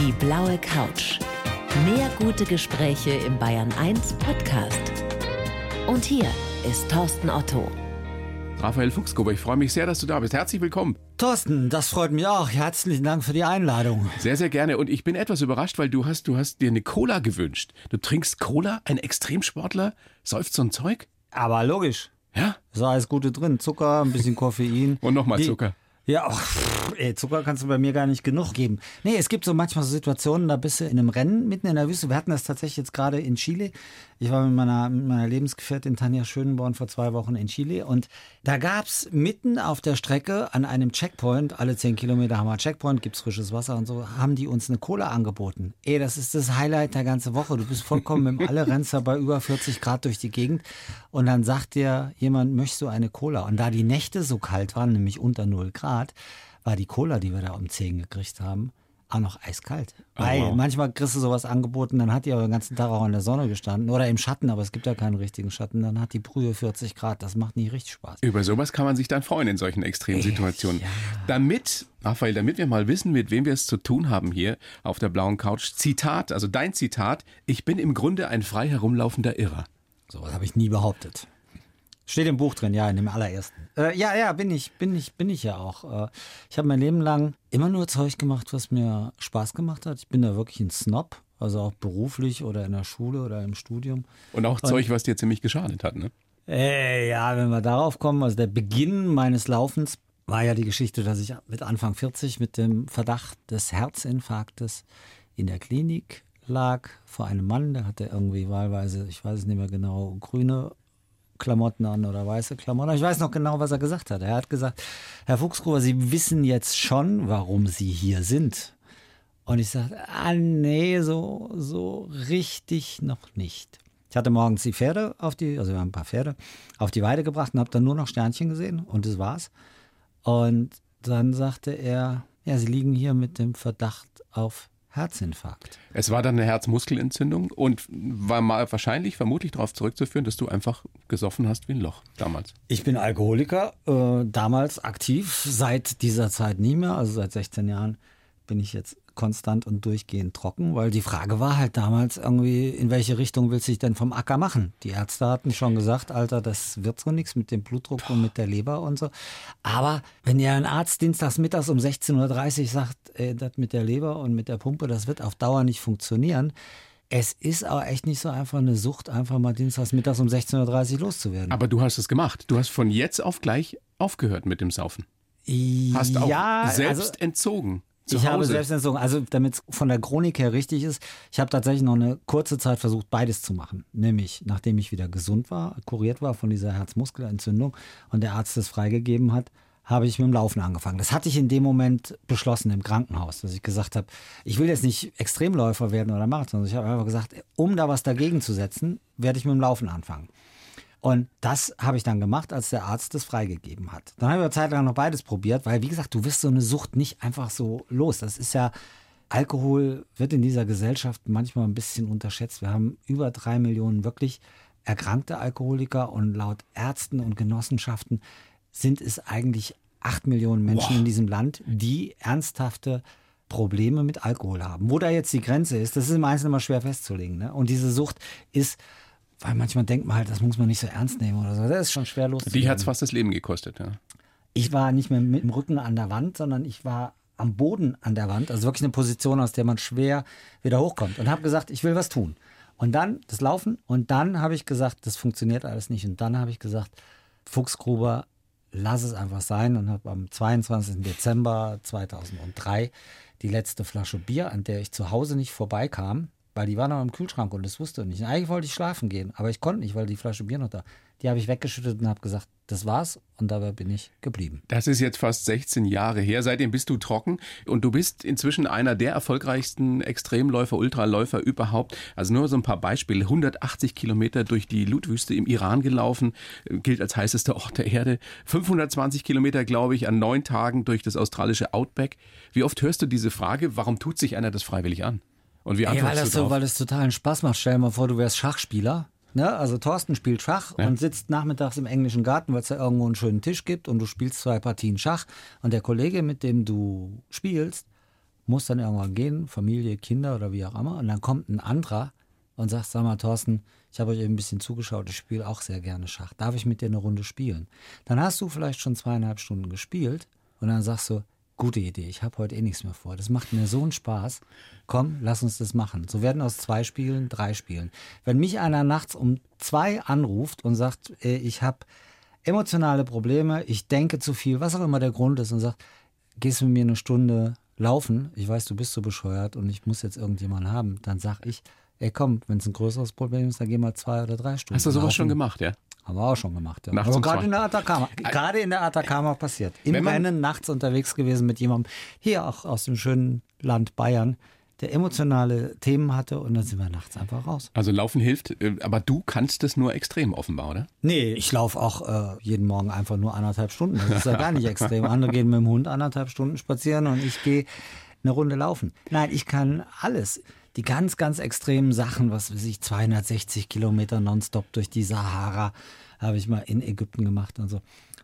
Die blaue Couch. Mehr gute Gespräche im Bayern 1 Podcast. Und hier ist Thorsten Otto. Raphael Fuchsgruber, ich freue mich sehr, dass du da bist. Herzlich willkommen. Thorsten, das freut mich auch. Herzlichen Dank für die Einladung. Sehr, sehr gerne. Und ich bin etwas überrascht, weil du hast, du hast dir eine Cola gewünscht. Du trinkst Cola? Ein Extremsportler säuft so ein Zeug? Aber logisch. Ja? Ist alles Gute drin. Zucker, ein bisschen Koffein. Und nochmal Zucker. Ja, ach, pff, ey, Zucker kannst du bei mir gar nicht genug geben. Nee, es gibt so manchmal so Situationen, da bist du in einem Rennen mitten in der Wüste. Wir hatten das tatsächlich jetzt gerade in Chile. Ich war mit meiner, mit meiner Lebensgefährtin Tanja Schönborn vor zwei Wochen in Chile und da gab's mitten auf der Strecke an einem Checkpoint, alle zehn Kilometer haben wir Checkpoint, gibt's frisches Wasser und so, haben die uns eine Cola angeboten. Ey, das ist das Highlight der ganzen Woche. Du bist vollkommen im Alle, da bei über 40 Grad durch die Gegend und dann sagt dir jemand, möchtest du eine Cola? Und da die Nächte so kalt waren, nämlich unter 0 Grad, war die Cola, die wir da um 10 gekriegt haben, auch noch eiskalt. Weil wow. manchmal kriegst du sowas angeboten, dann hat die aber den ganzen Tag auch in der Sonne gestanden oder im Schatten, aber es gibt ja keinen richtigen Schatten. Dann hat die Brühe 40 Grad, das macht nicht richtig Spaß. Über sowas kann man sich dann freuen in solchen extremen Situationen. Damit, Raphael, damit wir mal wissen, mit wem wir es zu tun haben hier auf der blauen Couch. Zitat, also dein Zitat. Ich bin im Grunde ein frei herumlaufender Irrer. Sowas habe ich nie behauptet. Steht im Buch drin, ja, in dem allerersten. Äh, ja, ja, bin ich, bin ich, bin ich ja auch. Äh, ich habe mein Leben lang immer nur Zeug gemacht, was mir Spaß gemacht hat. Ich bin da wirklich ein Snob, also auch beruflich oder in der Schule oder im Studium. Und auch Zeug, was dir ziemlich geschadet hat, ne? Äh, ja, wenn wir darauf kommen, also der Beginn meines Laufens war ja die Geschichte, dass ich mit Anfang 40 mit dem Verdacht des Herzinfarktes in der Klinik lag vor einem Mann, der hatte irgendwie wahlweise, ich weiß es nicht mehr genau, grüne Klamotten an oder weiße Klamotten. Ich weiß noch genau, was er gesagt hat. Er hat gesagt, Herr Fuchsgruber, Sie wissen jetzt schon, warum Sie hier sind. Und ich sagte, ah nee, so, so richtig noch nicht. Ich hatte morgens die Pferde auf die, also wir haben ein paar Pferde, auf die Weide gebracht und habe dann nur noch Sternchen gesehen und das war's. Und dann sagte er, ja, Sie liegen hier mit dem Verdacht auf Herzinfarkt. Es war dann eine Herzmuskelentzündung und war mal wahrscheinlich, vermutlich darauf zurückzuführen, dass du einfach gesoffen hast wie ein Loch damals. Ich bin Alkoholiker, äh, damals aktiv, seit dieser Zeit nie mehr, also seit 16 Jahren bin ich jetzt konstant und durchgehend trocken, weil die Frage war halt damals irgendwie, in welche Richtung willst du dich denn vom Acker machen? Die Ärzte hatten schon gesagt, Alter, das wird so nichts mit dem Blutdruck und mit der Leber und so. Aber wenn dir ein Arzt dienstags mittags um 16.30 Uhr sagt, ey, das mit der Leber und mit der Pumpe, das wird auf Dauer nicht funktionieren, es ist aber echt nicht so einfach eine Sucht, einfach mal dienstags mittags um 16.30 Uhr loszuwerden. Aber du hast es gemacht. Du hast von jetzt auf gleich aufgehört mit dem Saufen. Hast auch ja, selbst also, entzogen. Zu ich habe Hause. Selbstentzogen. Also damit es von der Chronik her richtig ist, ich habe tatsächlich noch eine kurze Zeit versucht, beides zu machen. Nämlich, nachdem ich wieder gesund war, kuriert war von dieser Herzmuskelentzündung und der Arzt das freigegeben hat, habe ich mit dem Laufen angefangen. Das hatte ich in dem Moment beschlossen im Krankenhaus, dass ich gesagt habe, ich will jetzt nicht Extremläufer werden oder Marathon. Ich habe einfach gesagt, um da was dagegen zu setzen, werde ich mit dem Laufen anfangen. Und das habe ich dann gemacht, als der Arzt das freigegeben hat. Dann habe ich eine Zeit lang noch beides probiert, weil, wie gesagt, du wirst so eine Sucht nicht einfach so los. Das ist ja, Alkohol wird in dieser Gesellschaft manchmal ein bisschen unterschätzt. Wir haben über drei Millionen wirklich erkrankte Alkoholiker und laut Ärzten und Genossenschaften sind es eigentlich acht Millionen Menschen in diesem Land, die ernsthafte Probleme mit Alkohol haben. Wo da jetzt die Grenze ist, das ist im Einzelnen immer schwer festzulegen. Ne? Und diese Sucht ist, weil manchmal denkt man halt, das muss man nicht so ernst nehmen oder so. Das ist schon schwer Die loszuwerden. hat es fast das Leben gekostet. Ja. Ich war nicht mehr mit dem Rücken an der Wand, sondern ich war am Boden an der Wand. Also wirklich eine Position, aus der man schwer wieder hochkommt. Und habe gesagt, ich will was tun. Und dann das Laufen. Und dann habe ich gesagt, das funktioniert alles nicht. Und dann habe ich gesagt, Fuchsgruber, lass es einfach sein. Und habe am 22. Dezember 2003 die letzte Flasche Bier, an der ich zu Hause nicht vorbeikam, weil die war noch im Kühlschrank und das wusste ich nicht. Eigentlich wollte ich schlafen gehen, aber ich konnte nicht, weil die Flasche Bier noch da. Die habe ich weggeschüttet und habe gesagt, das war's. Und dabei bin ich geblieben. Das ist jetzt fast 16 Jahre her. Seitdem bist du trocken und du bist inzwischen einer der erfolgreichsten Extremläufer, Ultraläufer überhaupt. Also nur so ein paar Beispiele. 180 Kilometer durch die Blutwüste im Iran gelaufen, äh, gilt als heißester Ort der Erde. 520 Kilometer, glaube ich, an neun Tagen durch das australische Outback. Wie oft hörst du diese Frage, warum tut sich einer das freiwillig an? Und wie Ey, weil antwortest das so, weil es totalen Spaß macht. Stell dir mal vor, du wärst Schachspieler. Ne? Also Thorsten spielt Schach Ja. und sitzt nachmittags im englischen Garten, weil es da irgendwo einen schönen Tisch gibt und du spielst zwei Partien Schach und der Kollege, mit dem du spielst, muss dann irgendwann gehen, Familie, Kinder oder wie auch immer. Und dann kommt ein anderer und sagt, sag mal, Thorsten, ich habe euch eben ein bisschen zugeschaut, ich spiele auch sehr gerne Schach. Darf ich mit dir eine Runde spielen? Dann hast du vielleicht schon zweieinhalb Stunden gespielt und dann sagst du, gute Idee, ich habe heute eh nichts mehr vor. Das macht mir so einen Spaß. Komm, lass uns das machen. So werden aus zwei Spielen drei Spielen. Wenn mich einer nachts um zwei anruft und sagt, äh, ich habe emotionale Probleme, ich denke zu viel, was auch immer der Grund ist und sagt, gehst du mit mir eine Stunde laufen, ich weiß, du bist so bescheuert und ich muss jetzt irgendjemanden haben, dann sag ich, ey komm, wenn es ein größeres Problem ist, dann geh mal zwei oder drei Stunden. Hast du sowas laufen. schon gemacht, ja? Haben wir auch schon gemacht. Ja. Um gerade in der Atacama. Gerade in der Atacama passiert. Im Wenn man- Rennen nachts unterwegs gewesen mit jemandem, hier auch aus dem schönen Land Bayern, der emotionale Themen hatte und dann sind wir nachts einfach raus. Also Laufen hilft, äh, aber du kannst es nur extrem offenbar, oder? Nee, ich laufe auch äh, jeden Morgen einfach nur anderthalb Stunden. Das ist ja gar nicht extrem. Andere gehen mit dem Hund anderthalb Stunden spazieren und ich gehe eine Runde laufen. Nein, ich kann alles. Die ganz, ganz extremen Sachen, was weiß ich, 260 Kilometer nonstop durch die Sahara, habe ich mal in Ägypten gemacht und so.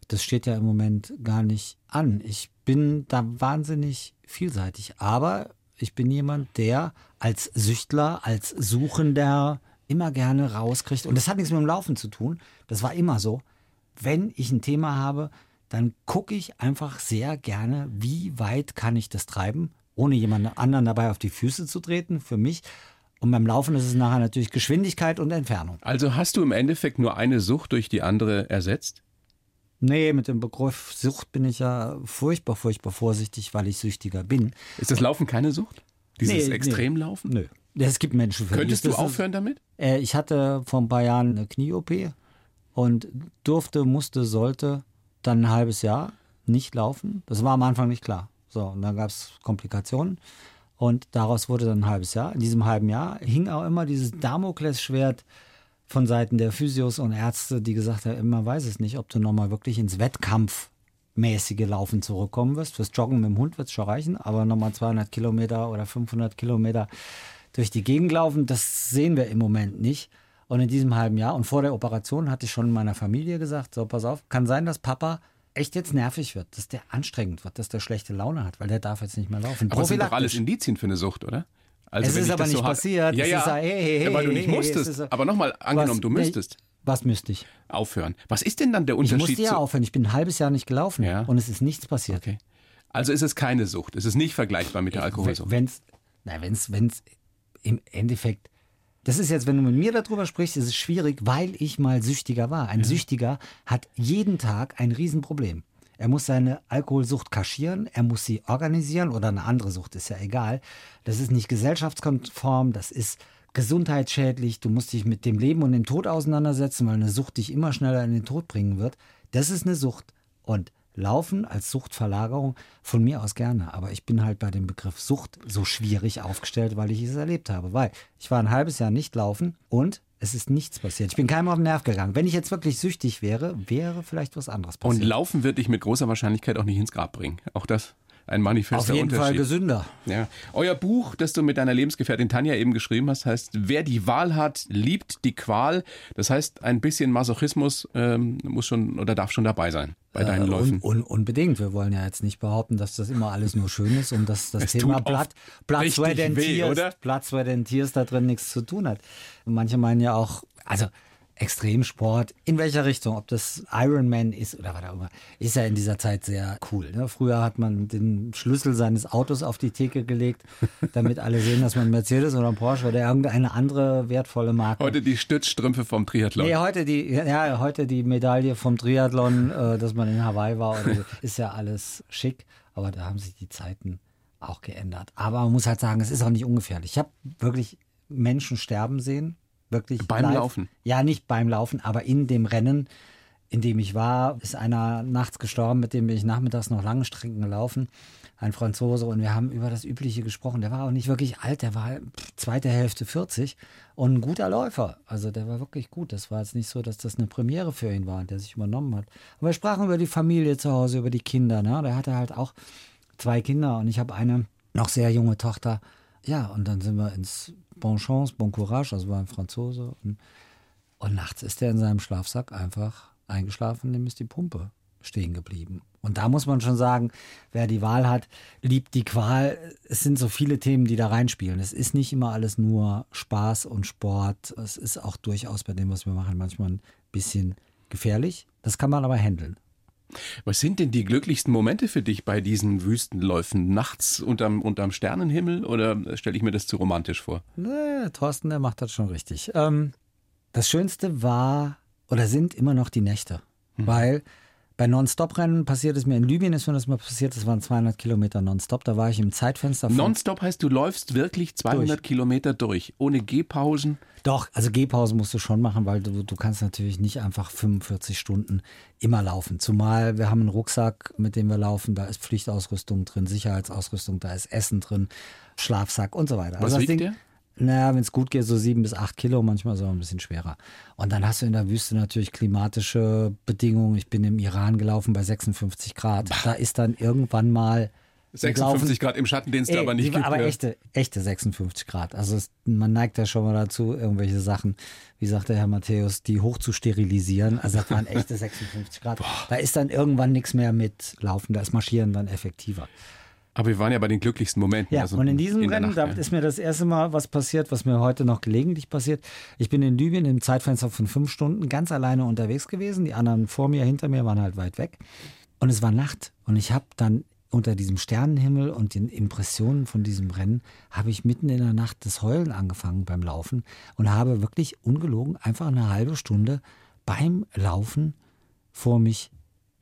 Das steht ja im Moment gar nicht an. Ich bin da wahnsinnig vielseitig. Aber ich bin jemand, der als Süchtler, als Suchender immer gerne rauskriegt. Und das hat nichts mit dem Laufen zu tun. Das war immer so. Wenn ich ein Thema habe, dann gucke ich einfach sehr gerne, wie weit kann ich das treiben, ohne jemand anderen dabei auf die Füße zu treten, für mich. Und beim Laufen ist es nachher natürlich Geschwindigkeit und Entfernung. Also hast du im Endeffekt nur eine Sucht durch die andere ersetzt? Nee, mit dem Begriff Sucht bin ich ja furchtbar, furchtbar vorsichtig, weil ich süchtiger bin. Ist das Laufen keine Sucht? Dieses Nee, nee. Extremlaufen? Nö. Es gibt Menschen für Könntest du aufhören damit? Äh, ich hatte vor ein paar Jahren eine Knie-OP und durfte, musste, sollte dann ein halbes Jahr nicht laufen. Das war am Anfang nicht klar. So, und dann gab es Komplikationen und daraus wurde dann ein halbes Jahr. In diesem halben Jahr hing auch immer dieses Damoklesschwert von Seiten der Physios und Ärzte, die gesagt haben, man weiß es nicht, ob du nochmal wirklich ins Wettkampfmäßige Laufen zurückkommen wirst. Fürs Joggen mit dem Hund wird es schon reichen, aber nochmal 200 Kilometer oder 500 Kilometer durch die Gegend laufen, das sehen wir im Moment nicht. Und in diesem halben Jahr und vor der Operation hatte ich schon meiner Familie gesagt, so pass auf, kann sein, dass Papa echt jetzt nervig wird, dass der anstrengend wird, dass der schlechte Laune hat, weil der darf jetzt nicht mehr laufen. Aber das sind doch alles. Indizien für eine Sucht, oder? Also Es ist ich aber das nicht ha- passiert. Ja, ja. hey, hey, ja, weil du nicht hey, musstest. so- aber nochmal, angenommen, Was- du müsstest Was müsste ich? aufhören. Was ist denn dann der Ich Unterschied musste ja aufhören. Ich bin ein halbes Jahr nicht gelaufen Ja. und es ist nichts passiert. Okay. Also ist es keine Sucht. Es ist nicht vergleichbar mit der Alkoholsucht. Wenn es, na, wenn's, wenn's im Endeffekt, das ist jetzt, wenn du mit mir darüber sprichst, ist es schwierig, weil ich mal Süchtiger war. Ein Süchtiger hat jeden Tag ein Riesenproblem. Er muss seine Alkoholsucht kaschieren, er muss sie organisieren oder eine andere Sucht, ist ja egal. Das ist nicht gesellschaftskonform, das ist gesundheitsschädlich, du musst dich mit dem Leben und dem Tod auseinandersetzen, weil eine Sucht dich immer schneller in den Tod bringen wird. Das ist eine Sucht. Und Laufen als Suchtverlagerung von mir aus gerne. Aber ich bin halt bei dem Begriff Sucht so schwierig aufgestellt, weil ich es erlebt habe. Weil ich war ein halbes Jahr nicht laufen und es ist nichts passiert. Ich bin keinem auf den Nerv gegangen. Wenn ich jetzt wirklich süchtig wäre, wäre vielleicht was anderes Und passiert. Laufen wird dich mit großer Wahrscheinlichkeit auch nicht ins Grab bringen. Auch das ein manifester auf jeden Fall Unterschied. gesünder. Ja. Euer Buch, das du mit deiner Lebensgefährtin Tanja eben geschrieben hast, heißt Wer die Wahl hat, liebt die Qual. Das heißt, ein bisschen Masochismus ähm, muss schon oder darf schon dabei sein bei deinen Äh, Läufen. Un, un, unbedingt. Wir wollen ja jetzt nicht behaupten, dass das immer alles nur schön ist und dass das Es Thema Sweat and weh, oder? Blood, Sweat and Tears da drin nichts zu tun hat. Und manche meinen ja auch, also Extremsport, in welcher Richtung, ob das Ironman ist oder was auch immer, ist ja in dieser Zeit sehr cool. Ne? Früher hat man den Schlüssel seines Autos auf die Theke gelegt, damit alle sehen, dass man Mercedes oder ein Porsche oder irgendeine andere wertvolle Marke Heute die Stützstrümpfe vom Triathlon. Nee, heute die, ja, heute die Medaille vom Triathlon, äh, dass man in Hawaii war, oder so, ist ja alles schick. Aber da haben sich die Zeiten auch geändert. Aber man muss halt sagen, es ist auch nicht ungefährlich. Ich habe wirklich Menschen sterben sehen. Wirklich Beim live. Laufen? Ja, nicht beim Laufen, aber in dem Rennen, in dem ich war, ist einer nachts gestorben, mit dem bin ich nachmittags noch lange Strecken gelaufen. Ein Franzose und wir haben über das Übliche gesprochen. Der war auch nicht wirklich alt, der war zweite Hälfte 40 und ein guter Läufer. Also der war wirklich gut. Das war jetzt nicht so, dass das eine Premiere für ihn war, der sich übernommen hat. Aber wir sprachen über die Familie zu Hause, über die Kinder. Ne? Der hatte halt auch zwei Kinder und ich habe eine noch sehr junge Tochter. Ja, und dann sind wir ins Bon Chance, Bon Courage, also war ein Franzose. Und, und nachts ist er in seinem Schlafsack einfach eingeschlafen, dem ist die Pumpe stehen geblieben. Und da muss man schon sagen, wer die Wahl hat, liebt die Qual. Es sind so viele Themen, die da reinspielen. Es ist nicht immer alles nur Spaß und Sport. Es ist auch durchaus bei dem, was wir machen, manchmal ein bisschen gefährlich. Das kann man aber handeln. Was sind denn die glücklichsten Momente für dich bei diesen Wüstenläufen? Nachts unterm, unterm Sternenhimmel oder stelle ich mir das zu romantisch vor? Nee, Thorsten, der macht das schon richtig. Ähm, das Schönste war oder sind immer noch die Nächte, mhm. weil bei Non-Stop-Rennen passiert es mir in Libyen, ist mir das mal passiert, das waren 200 Kilometer Non-Stop, da war ich im Zeitfenster. Non-Stop heißt, du läufst wirklich 200 durch. Kilometer durch, ohne Gehpausen? Doch, also Gehpausen musst du schon machen, weil du, du kannst natürlich nicht einfach 45 Stunden immer laufen. Zumal wir haben einen Rucksack, mit dem wir laufen, da ist Pflichtausrüstung drin, Sicherheitsausrüstung, da ist Essen drin, Schlafsack und so weiter. Was also wiegt Ding, der? Naja, wenn es gut geht, so sieben bis acht Kilo, manchmal so ein bisschen schwerer. Und dann hast du in der Wüste natürlich klimatische Bedingungen. Ich bin im Iran gelaufen bei 56 Grad. Da ist dann irgendwann mal 56 Grad im Schatten, den es da aber nicht gibt. Aber ja. echte, echte 56 Grad. Also es, man neigt ja schon mal dazu, irgendwelche Sachen, wie sagt der Herr Matthäus, die hoch zu sterilisieren. Also das waren echte 56 Grad. Boah. Da ist dann irgendwann nichts mehr mit Laufen, da ist Marschieren dann effektiver. Aber wir waren ja bei den glücklichsten Momenten. Ja, also und in diesem in Rennen, Nacht, da ist mir das erste Mal was passiert, was mir heute noch gelegentlich passiert. Ich bin in Libyen im Zeitfenster von fünf Stunden ganz alleine unterwegs gewesen. Die anderen vor mir, hinter mir waren halt weit weg. Und es war Nacht. Und ich habe dann unter diesem Sternenhimmel und den Impressionen von diesem Rennen, habe ich mitten in der Nacht das Heulen angefangen beim Laufen und habe wirklich ungelogen einfach eine halbe Stunde beim Laufen vor mich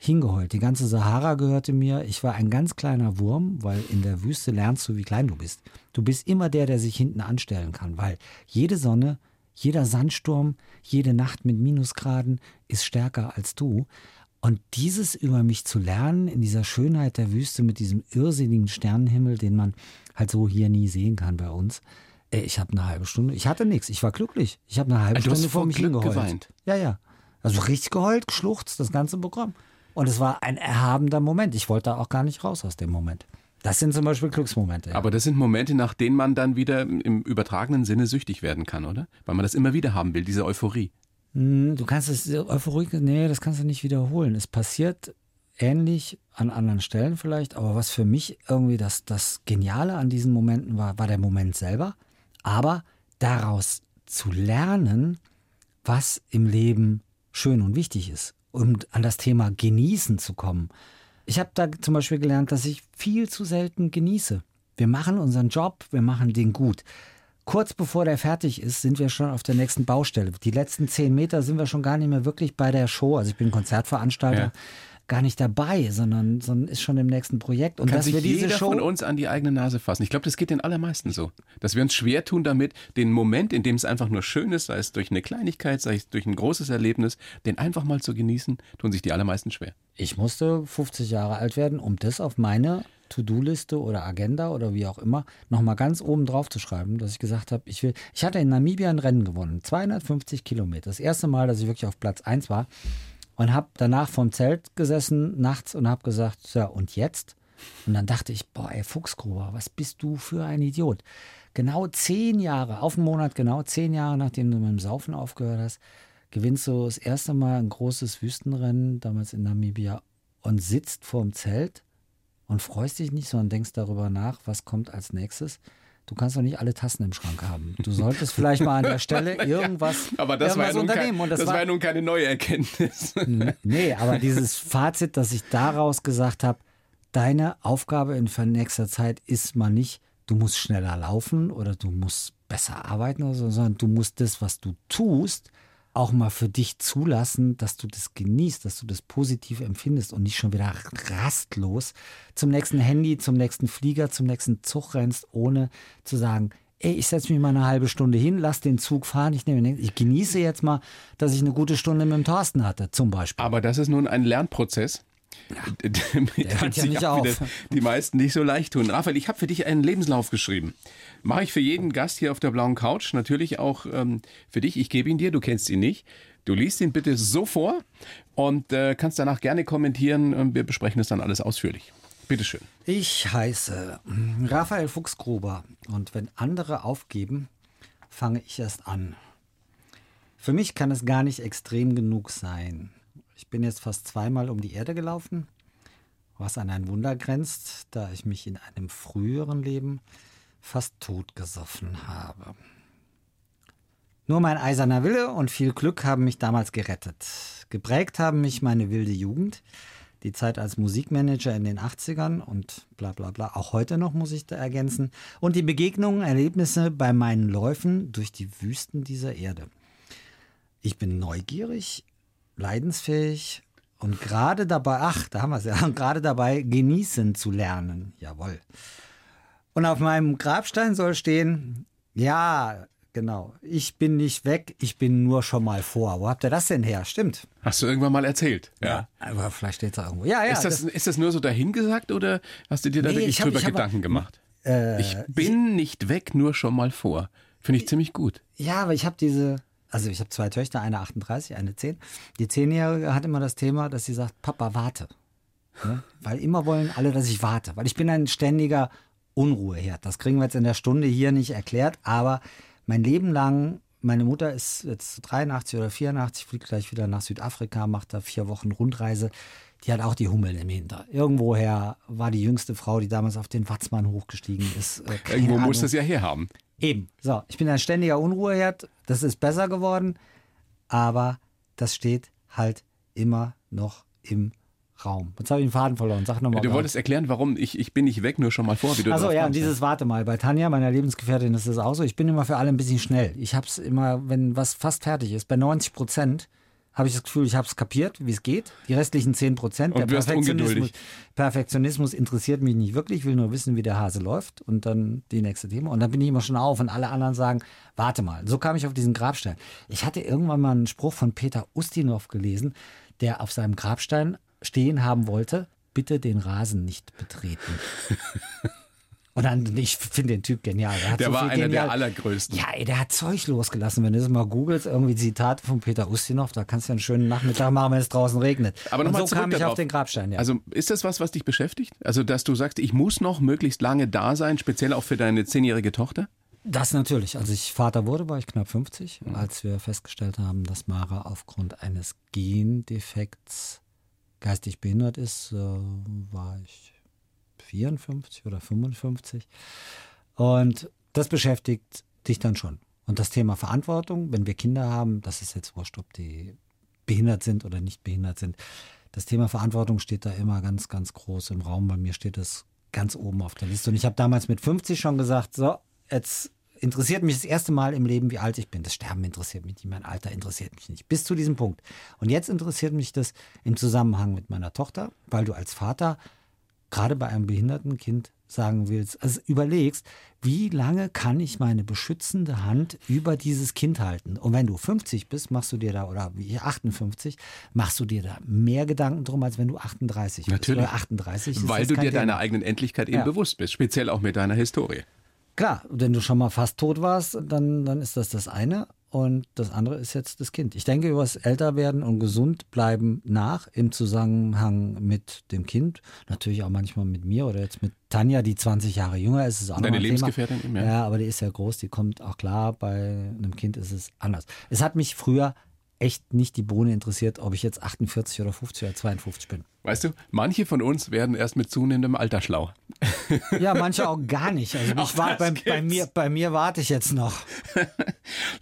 hingeheult. Die ganze Sahara gehörte mir. Ich war ein ganz kleiner Wurm, weil in der Wüste lernst du, wie klein du bist. Du bist immer der, der sich hinten anstellen kann, weil jede Sonne, jeder Sandsturm, jede Nacht mit Minusgraden ist stärker als du. Und dieses über mich zu lernen, in dieser Schönheit der Wüste mit diesem irrsinnigen Sternenhimmel, den man halt so hier nie sehen kann bei uns. Ey, ich habe eine halbe Stunde, ich hatte nichts, ich war glücklich. Ich habe eine halbe also Stunde vor mich Glück hingeheult. Geweint. Ja, ja. Also richtig geheult, geschluchzt, das ganze Programm. Und es war ein erhabender Moment. Ich wollte da auch gar nicht raus aus dem Moment. Das sind zum Beispiel Glücksmomente. Ja. Aber das sind Momente, nach denen man dann wieder im übertragenen Sinne süchtig werden kann, oder? Weil man das immer wieder haben will, diese Euphorie. Hm, du kannst es, Euphorie, nee, das kannst du nicht wiederholen. Es passiert ähnlich an anderen Stellen vielleicht, aber was für mich irgendwie das, das Geniale an diesen Momenten war, war der Moment selber. Aber daraus zu lernen, was im Leben schön und wichtig ist um an das Thema Genießen zu kommen. Ich habe da zum Beispiel gelernt, dass ich viel zu selten genieße. Wir machen unseren Job, wir machen den gut. Kurz bevor der fertig ist, sind wir schon auf der nächsten Baustelle. Die letzten zehn Meter sind wir schon gar nicht mehr wirklich bei der Show. Also ich bin Konzertveranstalter. Ja gar nicht dabei, sondern, sondern ist schon im nächsten Projekt. Und Kann dass sich wir diese jeder Show von uns an die eigene Nase fassen. Ich glaube, das geht den allermeisten so. Dass wir uns schwer tun damit, den Moment, in dem es einfach nur schön ist, sei es durch eine Kleinigkeit, sei es durch ein großes Erlebnis, den einfach mal zu genießen, tun sich die allermeisten schwer. Ich musste 50 Jahre alt werden, um das auf meine To-Do-Liste oder Agenda oder wie auch immer nochmal ganz oben drauf zu schreiben, dass ich gesagt habe, ich will, ich hatte in Namibia ein Rennen gewonnen, 250 Kilometer. Das erste Mal, dass ich wirklich auf Platz 1 war und habe danach vom Zelt gesessen nachts und habe gesagt, ja, und jetzt? Und dann dachte ich, boah, ey, Fuchsgruber, was bist du für ein Idiot? Genau zehn Jahre, auf den Monat genau, zehn Jahre nachdem du mit dem Saufen aufgehört hast, gewinnst du das erste Mal ein großes Wüstenrennen, damals in Namibia, und sitzt vorm Zelt und freust dich nicht, sondern denkst darüber nach, was kommt als nächstes du kannst doch nicht alle Tassen im Schrank haben. Du solltest vielleicht mal an der Stelle irgendwas, ja, aber das irgendwas war ja unternehmen. Kein, das, das war, war ja nun keine neue Erkenntnis. nee, aber dieses Fazit, dass ich daraus gesagt habe, deine Aufgabe in nächster Zeit ist mal nicht, du musst schneller laufen oder du musst besser arbeiten oder so, sondern du musst das, was du tust, auch mal für dich zulassen, dass du das genießt, dass du das positiv empfindest und nicht schon wieder rastlos zum nächsten Handy, zum nächsten Flieger, zum nächsten Zug rennst, ohne zu sagen, ey, ich setze mich mal eine halbe Stunde hin, lass den Zug fahren, ich nehme ich genieße jetzt mal, dass ich eine gute Stunde mit dem Thorsten hatte, zum Beispiel. Aber das ist nun ein Lernprozess. Ja, der hört ja nicht auf. die meisten nicht so leicht tun. Raphael, ich habe für dich einen Lebenslauf geschrieben. Mache ich für jeden Gast hier auf der blauen Couch. Natürlich auch ähm, für dich. Ich gebe ihn dir, du kennst ihn nicht. Du liest ihn bitte so vor und äh, kannst danach gerne kommentieren. Wir besprechen das dann alles ausführlich. Bitteschön. Ich heiße hm, Raphael Fuchsgruber und wenn andere aufgeben, fange ich erst an. Für mich kann es gar nicht extrem genug sein. Ich bin jetzt fast zweimal um die Erde gelaufen, was an ein Wunder grenzt, da ich mich in einem früheren Leben fast totgesoffen habe. Nur mein eiserner Wille und viel Glück haben mich damals gerettet. Geprägt haben mich meine wilde Jugend, die Zeit als Musikmanager in den 80ern und bla bla bla, auch heute noch muss ich da ergänzen, und die Begegnungen, Erlebnisse bei meinen Läufen durch die Wüsten dieser Erde. Ich bin neugierig, leidensfähig und gerade dabei, ach, da haben wir es ja, gerade dabei, genießen zu lernen. Jawohl. Und auf meinem Grabstein soll stehen, ja, genau, ich bin nicht weg, ich bin nur schon mal vor. Wo habt ihr das denn her? Stimmt. Hast du irgendwann mal erzählt? Ja. Aber vielleicht steht es da irgendwo. Ja, ja. ist, das, ist das nur so dahingesagt oder hast du dir da Nee, wirklich ich hab- drüber ich Gedanken gemacht? äh, ich bin nicht weg, nur schon mal vor. Finde ich ziemlich gut. Ja, aber ich habe diese, also ich habe zwei Töchter, eine 38, eine 10. Die 10-Jährige hat immer das Thema, dass sie sagt, Papa, warte. Ne? Weil immer wollen alle, dass ich warte. Weil ich bin ein ständiger Unruheherd. Das kriegen wir jetzt in der Stunde hier nicht erklärt, aber mein Leben lang, meine Mutter ist jetzt 83 oder 84, fliegt gleich wieder nach Südafrika, macht da vier Wochen Rundreise. Die hat auch die Hummel im Hinter. Irgendwoher war die jüngste Frau, die damals auf den Watzmann hochgestiegen ist. Äh, keine Irgendwo muss Ahnung. das ja herhaben. Eben. So, ich bin ein ständiger Unruheherd. Das ist besser geworden, aber das steht halt immer noch im Raum. Jetzt habe ich den Faden verloren. Sag nochmal. Du wolltest erklären, warum ich, ich bin nicht weg, nur schon mal vor, wie du Also ja, und dieses Warte mal. Bei Tanja, meiner Lebensgefährtin, ist das auch so. Ich bin immer für alle ein bisschen schnell. Ich habe es immer, wenn was fast fertig ist, bei 90 Prozent habe ich das Gefühl, ich habe es kapiert, wie es geht. Die restlichen 10 Prozent, der Perfektionismus. Perfektionismus interessiert mich nicht wirklich. Ich will nur wissen, wie der Hase läuft und dann die nächste Thema. Und dann bin ich immer schon auf und alle anderen sagen, warte mal. So kam ich auf diesen Grabstein. Ich hatte irgendwann mal einen Spruch von Peter Ustinov gelesen, der auf seinem Grabstein stehen haben wollte, bitte den Rasen nicht betreten. Und dann, ich finde den Typ genial. Er hat Der so war einer der genial- allergrößten. Ja, ey, der hat Zeug losgelassen. Wenn du das mal googelst, irgendwie Zitate von Peter Ustinov, da kannst du einen schönen Nachmittag machen, wenn es draußen regnet. Aber nochmal so kam ich darauf. auf den Grabstein, ja. Also ist das was, was dich beschäftigt? Also, dass du sagst, ich muss noch möglichst lange da sein, speziell auch für deine zehnjährige Tochter? Das natürlich. Als ich Vater wurde, war ich knapp 50, Mhm. als wir festgestellt haben, dass Mara aufgrund eines Gendefekts geistig behindert ist, äh, war ich 54 oder 55. Und das beschäftigt dich dann schon. Und das Thema Verantwortung, wenn wir Kinder haben, das ist jetzt wurscht, ob die behindert sind oder nicht behindert sind. Das Thema Verantwortung steht da immer ganz, ganz groß im Raum. Bei mir steht es ganz oben auf der Liste. Und ich habe damals mit 50 schon gesagt, so, jetzt interessiert mich das erste Mal im Leben, wie alt ich bin. Das Sterben interessiert mich nicht, mein Alter interessiert mich nicht. Bis zu diesem Punkt. Und jetzt interessiert mich das im Zusammenhang mit meiner Tochter, weil du als Vater gerade bei einem behinderten Kind sagen willst, also überlegst, wie lange kann ich meine beschützende Hand über dieses Kind halten? Und wenn du 50 bist, machst du dir da, oder wie 58, machst du dir da mehr Gedanken drum, als wenn du 38 Natürlich. bist. Oder 38 ist Weil du dir Thema. deiner eigenen Endlichkeit eben Ja. bewusst bist, speziell auch mit deiner Historie. Klar, wenn du schon mal fast tot warst, dann, dann ist das das eine. Und das andere ist jetzt das Kind. Ich denke über das Älterwerden und gesund bleiben nach im Zusammenhang mit dem Kind. Natürlich auch manchmal mit mir oder jetzt mit Tanja, die 20 Jahre jünger ist. ist auch Deine Lebensgefährtin Thema. ja. ja. aber die ist ja groß, die kommt auch klar. Bei einem Kind ist es anders. Es hat mich früher echt nicht die Bohne interessiert, ob ich jetzt 48 oder 50 oder 52 bin. Weißt du, manche von uns werden erst mit zunehmendem Alter schlau. Ja, manche auch gar nicht. Also ich war, bei, bei, mir, bei mir warte ich jetzt noch.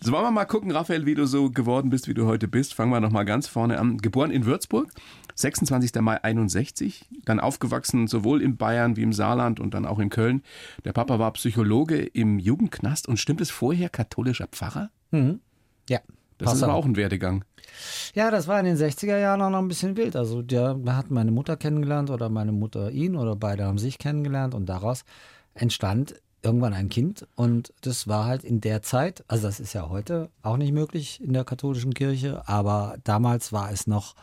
So, wollen wir mal gucken, Raphael, wie du so geworden bist, wie du heute bist. Fangen wir noch mal ganz vorne an. Geboren in Würzburg, 26. Mai 61, dann aufgewachsen sowohl in Bayern wie im Saarland und dann auch in Köln. Der Papa war Psychologe im Jugendknast und stimmt es vorher katholischer Pfarrer? Ja. Das ist Passt aber auch. auch ein Werdegang. Ja, das war in den 60er Jahren auch noch ein bisschen wild. Also der hat meine Mutter kennengelernt oder meine Mutter ihn oder beide haben sich kennengelernt und daraus entstand irgendwann ein Kind und das war halt in der Zeit, also das ist ja heute auch nicht möglich in der katholischen Kirche, aber damals war es noch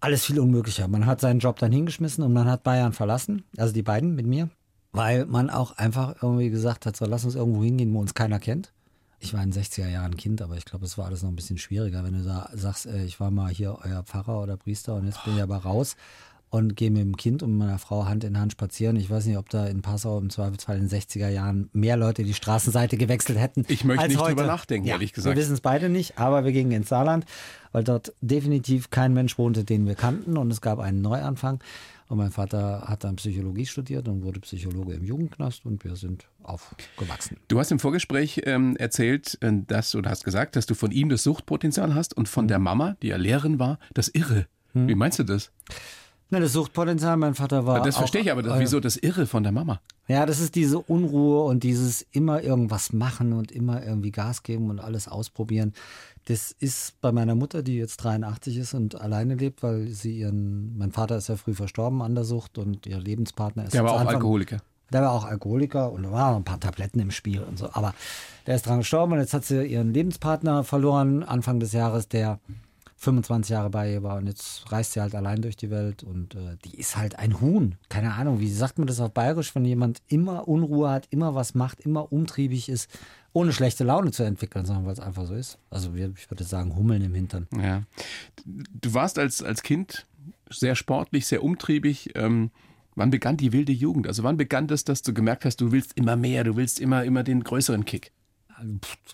alles viel unmöglicher. Man hat seinen Job dann hingeschmissen und man hat Bayern verlassen, also die beiden mit mir, weil man auch einfach irgendwie gesagt hat, so lass uns irgendwo hingehen, wo uns keiner kennt. Ich war in den 60er Jahren Kind, aber ich glaube, es war alles noch ein bisschen schwieriger, wenn du da sagst, äh, ich war mal hier euer Pfarrer oder Priester und jetzt bin ich aber raus. und gehe mit dem Kind und meiner Frau Hand in Hand spazieren. Ich weiß nicht, ob da in Passau im Zweifelsfall in den 60er Jahren mehr Leute die Straßenseite gewechselt hätten. Ich möchte nicht heute. drüber nachdenken, ja, ehrlich gesagt. Wir wissen es beide nicht, aber wir gingen ins Saarland, weil dort definitiv kein Mensch wohnte, den wir kannten und es gab einen Neuanfang. Und mein Vater hat dann Psychologie studiert und wurde Psychologe im Jugendknast und wir sind aufgewachsen. Du hast im Vorgespräch ähm, erzählt, äh, dass oder hast gesagt, dass du von ihm das Suchtpotenzial hast und von der Mama, die ja Lehrerin war, das Irre. Wie meinst du das? Na, das Suchtpotenzial, mein Vater war. Das auch- verstehe ich, aber das, äh, wieso das Irre von der Mama? Ja, das ist diese Unruhe und dieses immer irgendwas machen und immer irgendwie Gas geben und alles ausprobieren. Das ist bei meiner Mutter, die jetzt 83 ist und alleine lebt, weil sie ihren, mein Vater ist ja früh verstorben an der Sucht und ihr Lebenspartner ist Der war auch Anfang- Alkoholiker. Der war auch Alkoholiker und da waren ein paar Tabletten im Spiel und so. Aber der ist dran gestorben und jetzt hat sie ihren Lebenspartner verloren Anfang des Jahres, der 25 Jahre bei ihr war und jetzt reist sie halt allein durch die Welt und äh, die ist halt ein Huhn. Keine Ahnung, wie sagt man das auf Bayerisch, wenn jemand immer Unruhe hat, immer was macht, immer umtriebig ist, ohne schlechte Laune zu entwickeln, sondern weil es einfach so ist. Also ich würde sagen, Hummeln im Hintern. Ja. Du warst als, als Kind sehr sportlich, sehr umtriebig. Ähm, wann begann die wilde Jugend? Also wann begann das, dass du gemerkt hast, du willst immer mehr, du willst immer, immer den größeren Kick?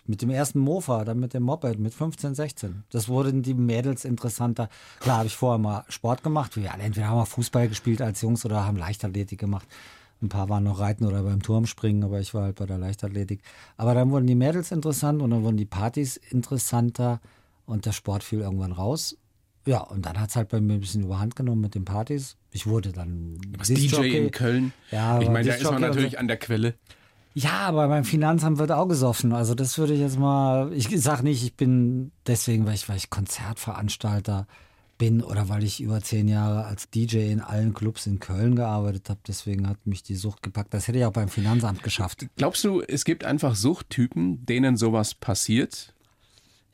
Mit dem ersten Mofa, dann mit dem Moped, mit 15, 16. Das wurden die Mädels interessanter. Klar habe ich vorher mal Sport gemacht. Wir alle entweder haben wir Fußball gespielt als Jungs oder haben Leichtathletik gemacht. Ein paar waren noch Reiten oder beim Turmspringen, aber ich war halt bei der Leichtathletik. Aber dann wurden die Mädels interessant und dann wurden die Partys interessanter und der Sport fiel irgendwann raus. Ja, und dann hat es halt bei mir ein bisschen überhand genommen mit den Partys. Ich wurde dann Was DJ in Köln. Ja, ich meine, da ist man und natürlich an der Quelle. Ja, aber beim Finanzamt wird auch gesoffen. Also das würde ich jetzt mal, ich sag nicht, ich bin deswegen, weil ich, weil ich Konzertveranstalter bin oder weil ich über zehn Jahre als DJ in allen Clubs in Köln gearbeitet habe. Deswegen hat mich die Sucht gepackt. Das hätte ich auch beim Finanzamt geschafft. Glaubst du, es gibt einfach Suchttypen, denen sowas passiert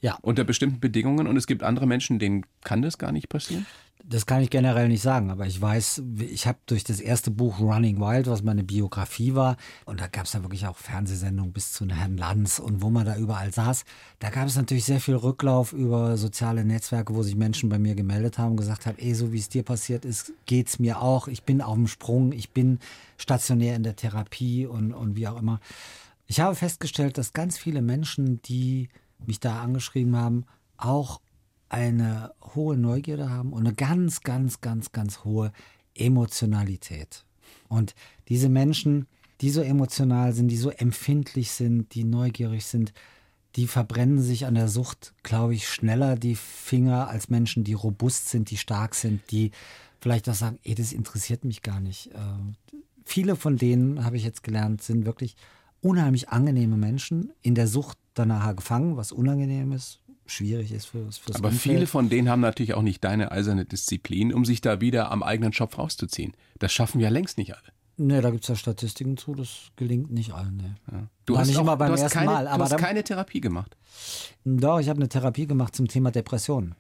Ja, unter bestimmten Bedingungen und es gibt andere Menschen, denen kann das gar nicht passieren? Das kann ich generell nicht sagen, aber ich weiß, ich habe durch das erste Buch Running Wild, was meine Biografie war, und da gab es ja wirklich auch Fernsehsendungen bis zu Herrn Lanz und wo man da überall saß, da gab es natürlich sehr viel Rücklauf über soziale Netzwerke, wo sich Menschen bei mir gemeldet haben und gesagt haben, ey, so wie es dir passiert ist, geht's mir auch. Ich bin auf dem Sprung, ich bin stationär in der Therapie und, und wie auch immer. Ich habe festgestellt, dass ganz viele Menschen, die mich da angeschrieben haben, auch eine hohe Neugierde haben und eine ganz, ganz, ganz, ganz hohe Emotionalität. Und diese Menschen, die so emotional sind, die so empfindlich sind, die neugierig sind, die verbrennen sich an der Sucht, glaube ich, schneller die Finger als Menschen, die robust sind, die stark sind, die vielleicht auch sagen, ey, das interessiert mich gar nicht. Äh, viele von denen, habe ich jetzt gelernt, sind wirklich unheimlich angenehme Menschen, in der Sucht dann nachher gefangen, was unangenehm ist, schwierig ist fürs, fürs Aber Umfeld. viele von denen haben natürlich auch nicht deine eiserne Disziplin, um sich da wieder am eigenen Schopf rauszuziehen. Das schaffen ja längst nicht alle. Nee, da gibt es ja Statistiken zu, das gelingt nicht allen. Nee. Du War hast, nicht auch, immer beim du hast, ersten keine, Mal, du aber hast dann- keine Therapie gemacht. Doch, ich habe eine Therapie gemacht zum Thema Depression.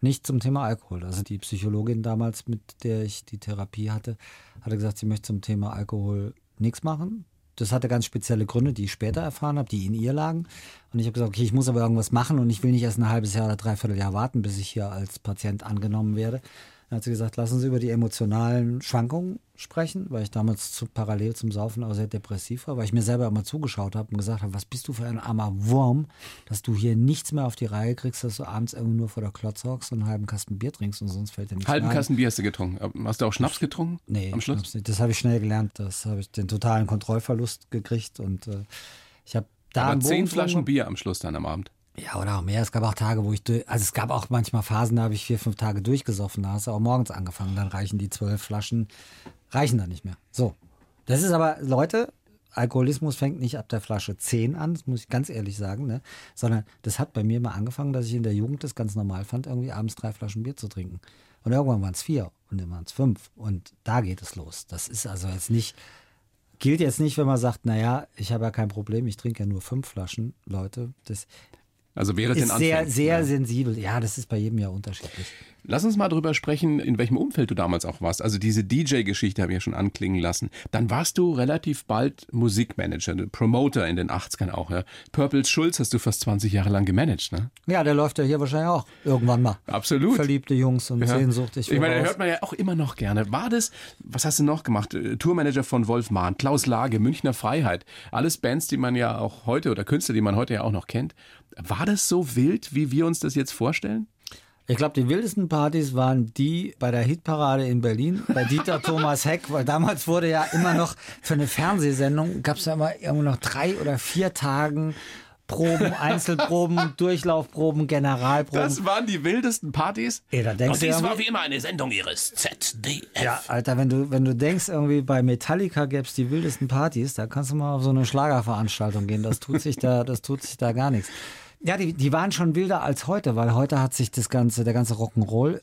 Nicht zum Thema Alkohol. Also die Psychologin damals, mit der ich die Therapie hatte, hatte gesagt, sie möchte zum Thema Alkohol nichts machen. Das hatte ganz spezielle Gründe, die ich später erfahren habe, die in ihr lagen. Und ich habe gesagt, okay, ich muss aber irgendwas machen und ich will nicht erst ein halbes Jahr oder dreiviertel Jahr warten, bis ich hier als Patient angenommen werde. Dann hat sie gesagt, lassen Sie über die emotionalen Schwankungen sprechen, weil ich damals zu, parallel zum Saufen auch sehr depressiv war, weil ich mir selber immer zugeschaut habe und gesagt habe, was bist du für ein armer Wurm, dass du hier nichts mehr auf die Reihe kriegst, dass du abends irgendwie nur vor der Klotz hockst und einen halben Kasten Bier trinkst und sonst fällt dir nichts Halben ein. Kasten Bier hast du getrunken. Hast du auch Schnaps getrunken? Nee, am Schluss? Schnaps nicht. das habe ich schnell gelernt. Das habe ich den totalen Kontrollverlust gekriegt und äh, ich habe da Aber zehn Flaschen Bier am Schluss dann am Abend. Ja, oder auch mehr. Es gab auch Tage, wo ich, also es gab auch manchmal Phasen, da habe ich vier, fünf Tage durchgesoffen. Da hast du auch morgens angefangen. Dann reichen die zwölf Flaschen, reichen dann nicht mehr. So. Das ist aber, Leute, Alkoholismus fängt nicht ab der Flasche 10 an, das muss ich ganz ehrlich sagen, ne? sondern das hat bei mir mal angefangen, dass ich in der Jugend das ganz normal fand, irgendwie abends drei Flaschen Bier zu trinken. Und irgendwann waren es vier und dann waren es fünf. Und da geht es los. Das ist also jetzt nicht, gilt jetzt nicht, wenn man sagt, naja, ich habe ja kein Problem, ich trinke ja nur fünf Flaschen, Leute. Das, Also wäre ist den sehr, sehr ja. sensibel. Ja, das ist bei jedem ja unterschiedlich. Lass uns mal drüber sprechen, in welchem Umfeld du damals auch warst. Also diese DJ-Geschichte habe ich ja schon anklingen lassen. Dann warst du relativ bald Musikmanager, Promoter in den 80ern auch. Ja. Purple Schulz hast du fast 20 Jahre lang gemanagt. Ne? Ja, der läuft ja hier wahrscheinlich auch irgendwann mal. Absolut. Verliebte Jungs und Ja. sehnsüchtig. Ich meine, voraus. hört man ja auch immer noch gerne. War das, was hast du noch gemacht? Äh, Tourmanager von Wolf Mahn, Klaus Lage, Münchner Freiheit. Alles Bands, die man ja auch heute oder Künstler, die man heute ja auch noch kennt. War das so wild, wie wir uns das jetzt vorstellen? Ich glaube, die wildesten Partys waren die bei der Hitparade in Berlin, bei Dieter Thomas Heck, weil damals wurde ja immer noch für eine Fernsehsendung, gab es ja immer irgendwo noch drei oder vier Tagen Proben, Einzelproben, Durchlaufproben, Generalproben. Das waren die wildesten Partys. Ey, da denkst Und dies war wie immer eine Sendung ihres ZDF. ja, Alter, wenn du, wenn du denkst, irgendwie bei Metallica gäbe es die wildesten Partys, da kannst du mal auf so eine Schlagerveranstaltung gehen. Das tut sich da, das tut sich da gar nichts. Ja, die, die waren schon wilder als heute, weil heute hat sich das ganze, der ganze Rock'n'Roll,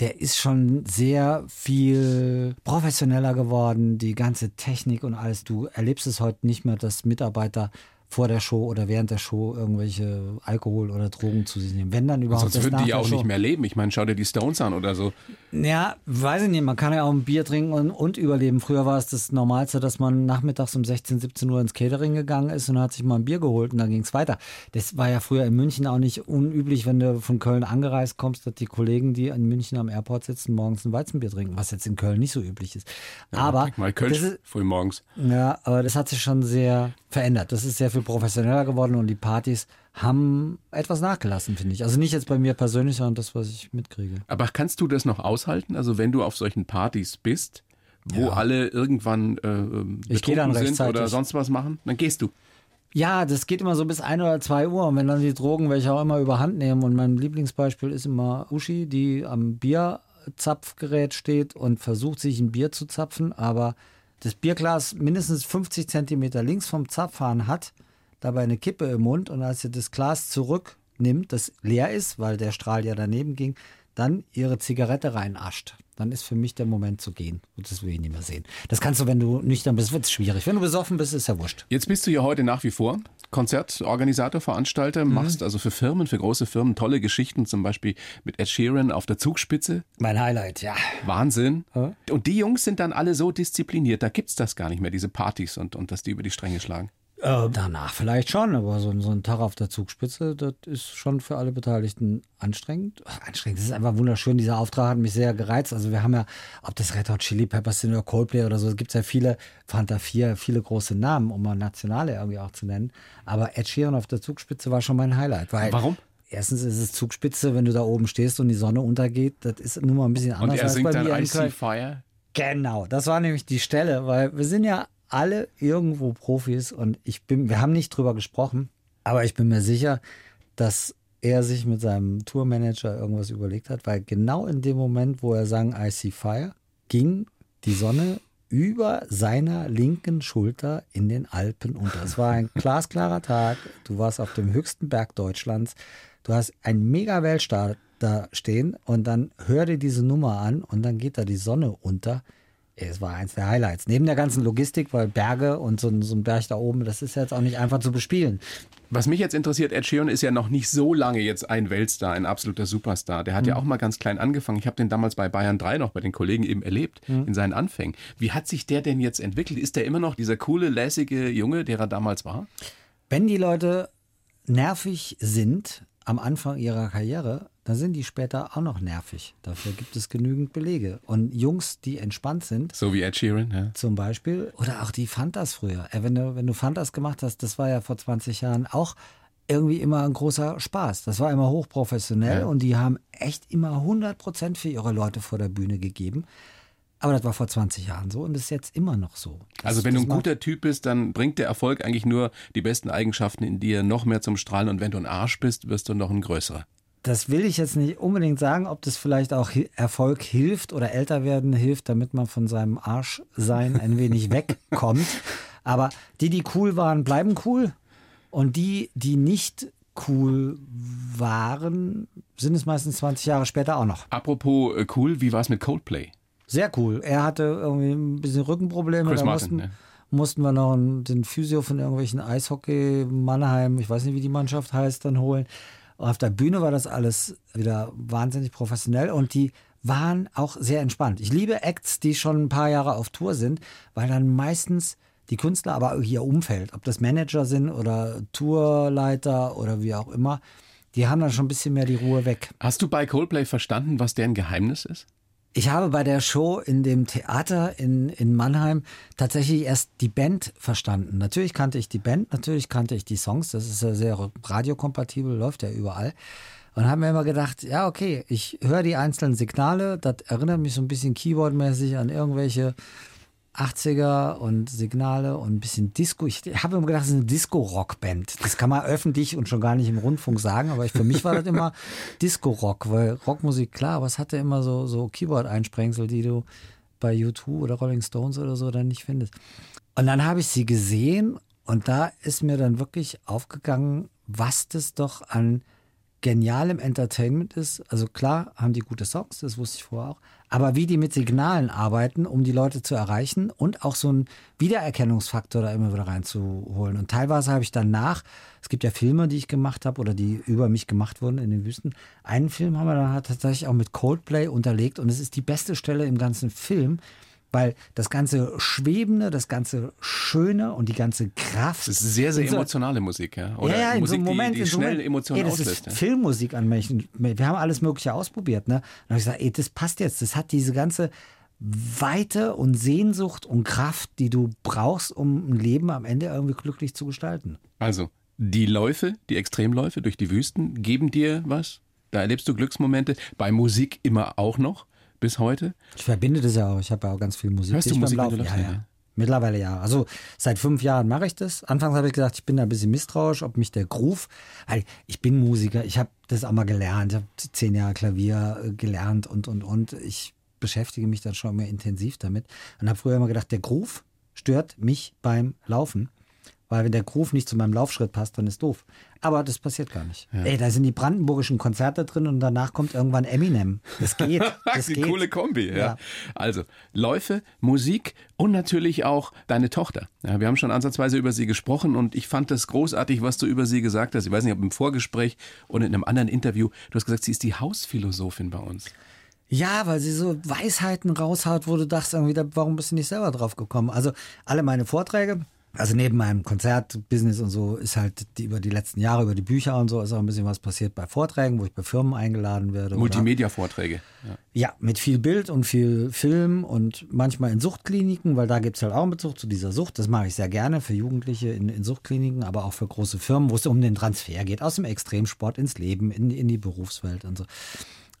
der ist schon sehr viel professioneller geworden. Die ganze Technik und alles. Du erlebst es heute nicht mehr, dass Mitarbeiter vor der Show oder während der Show irgendwelche Alkohol oder Drogen zu sich nehmen. Wenn dann überhaupt Sonst würden die ja auch nicht mehr leben. Ich meine, schau dir die Stones an oder so. Ja, weiß ich nicht. Man kann ja auch ein Bier trinken und, und überleben. Früher war es das Normalste, dass man nachmittags um 16, 17 Uhr ins Catering gegangen ist und hat sich mal ein Bier geholt und dann ging es weiter. Das war ja früher in München auch nicht unüblich, wenn du von Köln angereist kommst, dass die Kollegen, die in München am Airport sitzen, morgens ein Weizenbier trinken, was jetzt in Köln nicht so üblich ist. aber Trink mal ist, früh morgens. ja, aber das hat sich schon sehr verändert. Das ist sehr viel professioneller geworden und die Partys haben etwas nachgelassen, finde ich. Also nicht jetzt bei mir persönlich, sondern das, was ich mitkriege. Aber kannst du das noch aushalten? Also wenn du auf solchen Partys bist, wo alle irgendwann äh, betrunken sind oder sonst was machen, dann gehst du. Ja, das geht immer so bis ein oder zwei Uhr. Und wenn dann die Drogen welche auch immer überhand nehmen. Und mein Lieblingsbeispiel ist immer Uschi, die am Bierzapfgerät steht und versucht, sich ein Bier zu zapfen, aber das Bierglas mindestens 50 Zentimeter links vom Zapfhahn hat, dabei eine Kippe im Mund. Und als sie das Glas zurücknimmt, das leer ist, weil der Strahl ja daneben ging, dann ihre Zigarette reinascht. Dann ist für mich der Moment zu gehen. Und das will ich nicht mehr sehen. Das kannst du, wenn du nüchtern bist, wird es schwierig. Wenn du besoffen bist, ist ja wurscht. Jetzt bist du ja heute nach wie vor Konzertorganisator, Veranstalter, Mhm. machst also für Firmen, für große Firmen tolle Geschichten, zum Beispiel mit Ed Sheeran auf der Zugspitze. Mein Highlight, ja. Wahnsinn. Ja. Und die Jungs sind dann alle so diszipliniert, da gibt's das gar nicht mehr, diese Partys und, und dass die über die Stränge schlagen. Äh, danach vielleicht schon, aber so, so ein Tag auf der Zugspitze, das ist schon für alle Beteiligten anstrengend. Ach, anstrengend, das ist einfach wunderschön. Dieser Auftrag hat mich sehr gereizt. Also wir haben ja, ob das Red Hot Chili Peppers sind oder Coldplay oder so, es gibt ja viele, Fanta 4, viele große Namen, um mal nationale irgendwie auch zu nennen. Aber Ed Sheeran auf der Zugspitze war schon mein Highlight. Warum? Erstens ist es Zugspitze, wenn du da oben stehst und die Sonne untergeht, das ist nur mal ein bisschen Und anders er als singt bei dann mir in I See Köln. Fire. Genau, das war nämlich die Stelle, weil wir sind ja alle irgendwo Profis und ich bin, wir haben nicht drüber gesprochen, aber ich bin mir sicher, dass er sich mit seinem Tourmanager irgendwas überlegt hat, weil genau in dem Moment, wo er sang I See Fire, ging die Sonne über seiner linken Schulter in den Alpen unter. Es war ein glasklarer Tag, du warst auf dem höchsten Berg Deutschlands, du hast einen mega Weltstart da stehen und dann hör dir diese Nummer an und dann geht da die Sonne unter. Es war eins der Highlights. Neben der ganzen Logistik, weil Berge und so, ein- so ein Berg da oben, das ist jetzt auch nicht einfach zu bespielen. Was mich jetzt interessiert, Ed Sheeran ist ja noch nicht so lange jetzt ein Weltstar, ein absoluter Superstar. Der hat Mhm. ja auch mal ganz klein angefangen. Ich habe den damals bei Bayern 3 noch bei den Kollegen eben erlebt, Mhm. in seinen Anfängen. Wie hat sich der denn jetzt entwickelt? Ist der immer noch dieser coole, lässige Junge, der er damals war? Wenn die Leute nervig sind am Anfang ihrer Karriere, dann sind die später auch noch nervig. Dafür gibt es genügend Belege. Und Jungs, die entspannt sind, So wie Ed Sheeran, ja. zum Beispiel, oder auch die Fantas früher. Äh, Wenn du, wenn du Fantas gemacht hast, das war ja vor 20 Jahren auch irgendwie immer ein großer Spaß. Das war immer hochprofessionell Ja. und die haben echt immer 100 Prozent für ihre Leute vor der Bühne gegeben. Aber das war vor 20 Jahren so und ist jetzt immer noch so. Das, Also wenn du ein guter Typ bist, dann bringt der Erfolg eigentlich nur die besten Eigenschaften in dir noch mehr zum Strahlen. Und wenn du ein Arsch bist, wirst du noch ein größerer. Das will ich jetzt nicht unbedingt sagen, ob das vielleicht auch Erfolg hilft oder älter werden hilft, damit man von seinem Arschsein ein wenig wegkommt. Aber die, die cool waren, bleiben cool. Und die, die nicht cool waren, sind es meistens 20 Jahre später auch noch. Apropos äh, cool, wie war es mit Coldplay? Sehr cool. Er hatte irgendwie ein bisschen Rückenprobleme. Chris da Martin, mussten, ne? mussten wir noch den Physio von irgendwelchen Eishockey Mannheim, ich weiß nicht, wie die Mannschaft heißt, dann holen. Auf der Bühne war das alles wieder wahnsinnig professionell und die waren auch sehr entspannt. Ich liebe Acts, die schon ein paar Jahre auf Tour sind, weil dann meistens die Künstler, aber auch ihr Umfeld, ob das Manager sind oder Tourleiter oder wie auch immer, die haben dann schon ein bisschen mehr die Ruhe weg. Hast du bei Coldplay verstanden, was deren Geheimnis ist? Ich habe bei der Show in dem Theater in, in Mannheim tatsächlich erst die Band verstanden. Natürlich kannte ich die Band, natürlich kannte ich die Songs, das ist ja sehr radiokompatibel, läuft ja überall. Und haben mir immer gedacht, ja, okay, ich höre die einzelnen Signale, das erinnert mich so ein bisschen keyboardmäßig an irgendwelche 80er und Signale und ein bisschen Disco. Ich habe immer gedacht, das ist eine Disco-Rock-Band. Das kann man öffentlich und schon gar nicht im Rundfunk sagen, aber für mich war das immer Disco-Rock, weil Rockmusik, klar, aber es hatte immer so, so Keyboard-Einsprengsel, die du bei U2 oder Rolling Stones oder so dann nicht findest. Und dann habe ich sie gesehen und da ist mir dann wirklich aufgegangen, was das doch an genialem Entertainment ist. Also klar haben die gute Songs, das wusste ich vorher auch. Aber wie die mit Signalen arbeiten, um die Leute zu erreichen und auch so einen Wiedererkennungsfaktor da immer wieder reinzuholen. Und teilweise habe ich danach, es gibt ja Filme, die ich gemacht habe oder die über mich gemacht wurden in den Wüsten. Einen Film haben wir dann tatsächlich auch mit Coldplay unterlegt und es ist die beste Stelle im ganzen Film, weil das ganze Schwebende, das ganze Schöne und die ganze Kraft. Das ist sehr, sehr emotionale Musik, ja. Oder ja, ja, in Musik, so einem Moment, die, die schnell Moment, Emotionen ey, das auslöst. Ist ja. Filmmusik an Menschen. Wir haben alles Mögliche ausprobiert, ne? Und dann habe ich gesagt, ey, das passt jetzt. Das hat diese ganze Weite und Sehnsucht und Kraft, die du brauchst, um ein Leben am Ende irgendwie glücklich zu gestalten. Also, die Läufe, die Extremläufe durch die Wüsten, geben dir was? Da erlebst du Glücksmomente. Bei Musik immer auch noch bis heute? Ich verbinde das ja auch. Ich habe ja auch ganz viel Musik. Hörst du Musik, beim Laufen. Ja, ja. Mittlerweile ja. Also seit fünf Jahren mache ich das. Anfangs habe ich gesagt, ich bin da ein bisschen misstrauisch, ob mich der Groove, weil ich bin Musiker, ich habe das auch mal gelernt, ich habe zehn Jahre Klavier äh, gelernt und, und, und. Ich beschäftige mich dann schon mehr intensiv damit und habe früher immer gedacht, der Groove stört mich beim Laufen. Weil wenn der Groove nicht zu meinem Laufschritt passt, dann ist doof. Aber das passiert gar nicht. Ja. Ey, da sind die brandenburgischen Konzerte drin und danach kommt irgendwann Eminem. Das geht. Das geht. coole Kombi, ja. ja. Also, Läufe, Musik und natürlich auch deine Tochter. Ja, wir haben schon ansatzweise über sie gesprochen und ich fand das großartig, was du über sie gesagt hast. Ich weiß nicht, ob im Vorgespräch oder in einem anderen Interview. Du hast gesagt, sie ist die Hausphilosophin bei uns. Ja, weil sie so Weisheiten raushaut, wo du dachtest irgendwie, warum bist du nicht selber drauf gekommen? Also alle meine Vorträge, also neben meinem Konzertbusiness und so ist halt die, über die letzten Jahre, über die Bücher und so, ist auch ein bisschen was passiert bei Vorträgen, wo ich bei Firmen eingeladen werde. Multimedia-Vorträge. Ja. ja. mit viel Bild und viel Film und manchmal in Suchtkliniken, weil da gibt es halt auch einen Bezug zu dieser Sucht. Das mache ich sehr gerne für Jugendliche in, in Suchtkliniken, aber auch für große Firmen, wo es um den Transfer geht, aus dem Extremsport ins Leben, in, in die Berufswelt und so.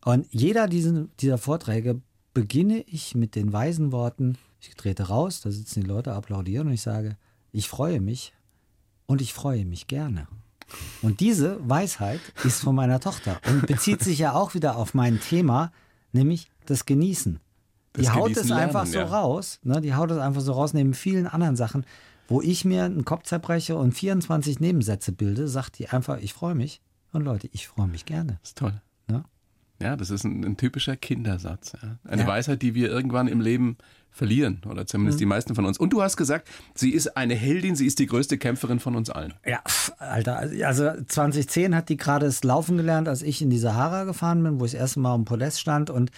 Und jeder diesen, dieser Vorträge beginne ich mit den weisen Worten, ich trete raus, da sitzen die Leute, applaudieren und ich sage, ich freue mich und ich freue mich gerne. Und diese Weisheit ist von meiner Tochter und bezieht sich ja auch wieder auf mein Thema, nämlich das Genießen. Das die haut es einfach lernen, so ja. raus, ne? die haut es einfach so raus, neben vielen anderen Sachen, wo ich mir einen Kopf zerbreche und 24 Nebensätze bilde, sagt die einfach, ich freue mich. Und Leute, ich freue mich gerne. Das ist toll. Ne? Ja, das ist ein, ein typischer Kindersatz. Ja. Eine ja. Weisheit, die wir irgendwann im Leben verlieren oder zumindest mhm. die meisten von uns. Und du hast gesagt, sie ist eine Heldin, sie ist die größte Kämpferin von uns allen. Ja, Alter, also 2010 hat die gerade das Laufen gelernt, als ich in die Sahara gefahren bin, wo ich das erste Mal am Podest stand und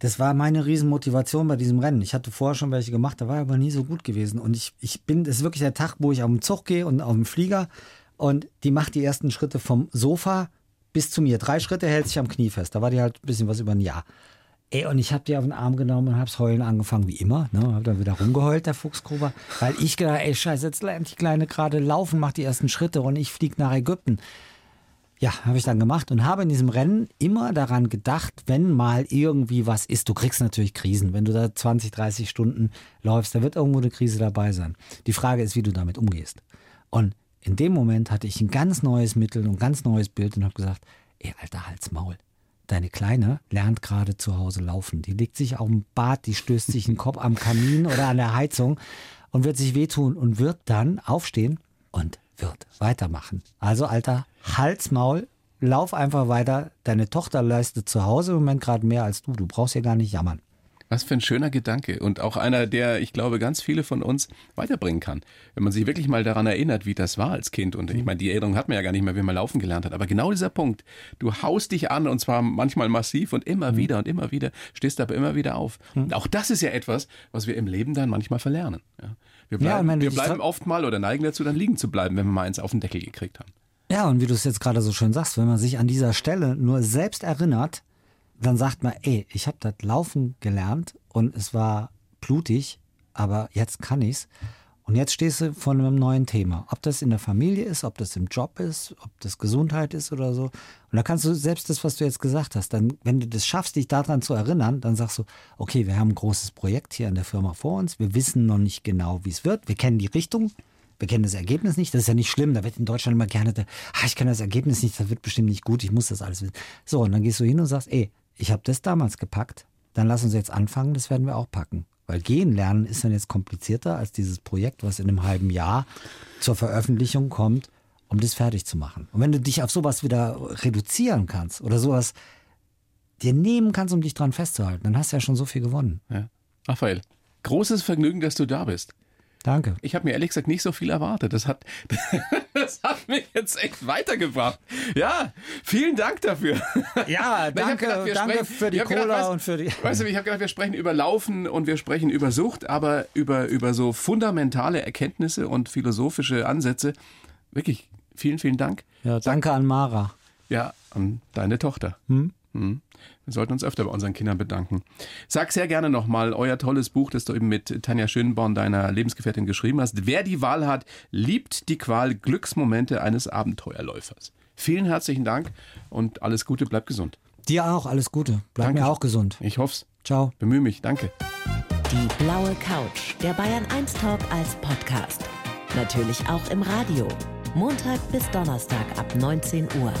das war meine Riesenmotivation bei diesem Rennen. Ich hatte vorher schon welche gemacht, da war aber nie so gut gewesen. Und ich, ich bin, das ist wirklich der Tag, wo ich auf den Zug gehe und auf dem Flieger und die macht die ersten Schritte vom Sofa bis zu mir. Drei Schritte hält sich am Knie fest. Da war die halt ein bisschen was über ein Jahr. Ey, und ich habe die auf den Arm genommen und hab's heulen angefangen, wie immer. Ne? Hab dann wieder rumgeheult, der Fuchsgruber. Weil ich gedacht, ey, scheiße, jetzt lernt die Kleine gerade laufen, macht die ersten Schritte und ich flieg nach Ägypten. Ja, habe ich dann gemacht und habe in diesem Rennen immer daran gedacht, wenn mal irgendwie was ist, du kriegst natürlich Krisen. Wenn du da 20, 30 Stunden läufst, da wird irgendwo eine Krise dabei sein. Die Frage ist, wie du damit umgehst. Und in dem Moment hatte ich ein ganz neues Mittel und ein ganz neues Bild und habe gesagt, ey, alter Hals, Maul Deine Kleine lernt gerade zu Hause laufen. Die legt sich auf dem Bad, die stößt sich den Kopf am Kamin oder an der Heizung und wird sich wehtun und wird dann aufstehen und wird weitermachen. Also, Alter, Hals, Maul, lauf einfach weiter. Deine Tochter leistet zu Hause im Moment gerade mehr als du. Du brauchst ja gar nicht jammern. Was für ein schöner Gedanke und auch einer, der, ich glaube, ganz viele von uns weiterbringen kann. Wenn man sich wirklich mal daran erinnert, wie das war als Kind. Und ich meine, die Erinnerung hat man ja gar nicht mehr, wie man laufen gelernt hat. Aber genau dieser Punkt, du haust dich an und zwar manchmal massiv und immer mhm. wieder und immer wieder, stehst aber immer wieder auf. Mhm. Auch das ist ja etwas, was wir im Leben dann manchmal verlernen. Ja. Wir bleiben, ja, wir bleiben oft mal oder neigen dazu, dann liegen zu bleiben, wenn wir mal eins auf den Deckel gekriegt haben. Ja, und wie du es jetzt gerade so schön sagst, wenn man sich an dieser Stelle nur selbst erinnert, dann sagt man, ey, ich habe das Laufen gelernt und es war blutig, aber jetzt kann ich's. Und jetzt stehst du vor einem neuen Thema. Ob das in der Familie ist, ob das im Job ist, ob das Gesundheit ist oder so. Und da kannst du selbst das, was du jetzt gesagt hast, dann, wenn du das schaffst, dich daran zu erinnern, dann sagst du, okay, wir haben ein großes Projekt hier in der Firma vor uns. Wir wissen noch nicht genau, wie es wird. Wir kennen die Richtung. Wir kennen das Ergebnis nicht. Das ist ja nicht schlimm. Da wird in Deutschland immer gerne, ah, ich kenne das Ergebnis nicht. Das wird bestimmt nicht gut. Ich muss das alles wissen. So, und dann gehst du hin und sagst, ey, ich habe das damals gepackt, dann lass uns jetzt anfangen, das werden wir auch packen. Weil gehen lernen ist dann jetzt komplizierter als dieses Projekt, was in einem halben Jahr zur Veröffentlichung kommt, um das fertig zu machen. Und wenn du dich auf sowas wieder reduzieren kannst oder sowas dir nehmen kannst, um dich dran festzuhalten, dann hast du ja schon so viel gewonnen. Ja. Raphael, großes Vergnügen, dass du da bist. Danke. Ich habe mir ehrlich gesagt nicht so viel erwartet. Das hat, das hat mich jetzt echt weitergebracht. Ja, vielen Dank dafür. Ja, danke, gedacht, danke sprechen, für die Cola gedacht, weißt, und für die. Weißt du, ich habe gedacht, wir sprechen über Laufen und wir sprechen über Sucht, aber über, über so fundamentale Erkenntnisse und philosophische Ansätze. Wirklich, vielen, vielen Dank. Ja, danke an Mara. Ja, an deine Tochter. Hm? Hm. Wir sollten uns öfter bei unseren Kindern bedanken. Sag sehr gerne nochmal euer tolles Buch, das du eben mit Tanja Schönborn, deiner Lebensgefährtin, geschrieben hast. Wer die Wahl hat, liebt die Qual Glücksmomente eines Abenteuerläufers. Vielen herzlichen Dank und alles Gute, bleib gesund. Dir auch, alles Gute. Bleib Danke. mir auch gesund. Ich hoff's. Ciao. Bemühe mich, danke. Die blaue Couch, der Bayern 1 Talk als Podcast. Natürlich auch im Radio. Montag bis Donnerstag ab 19 Uhr.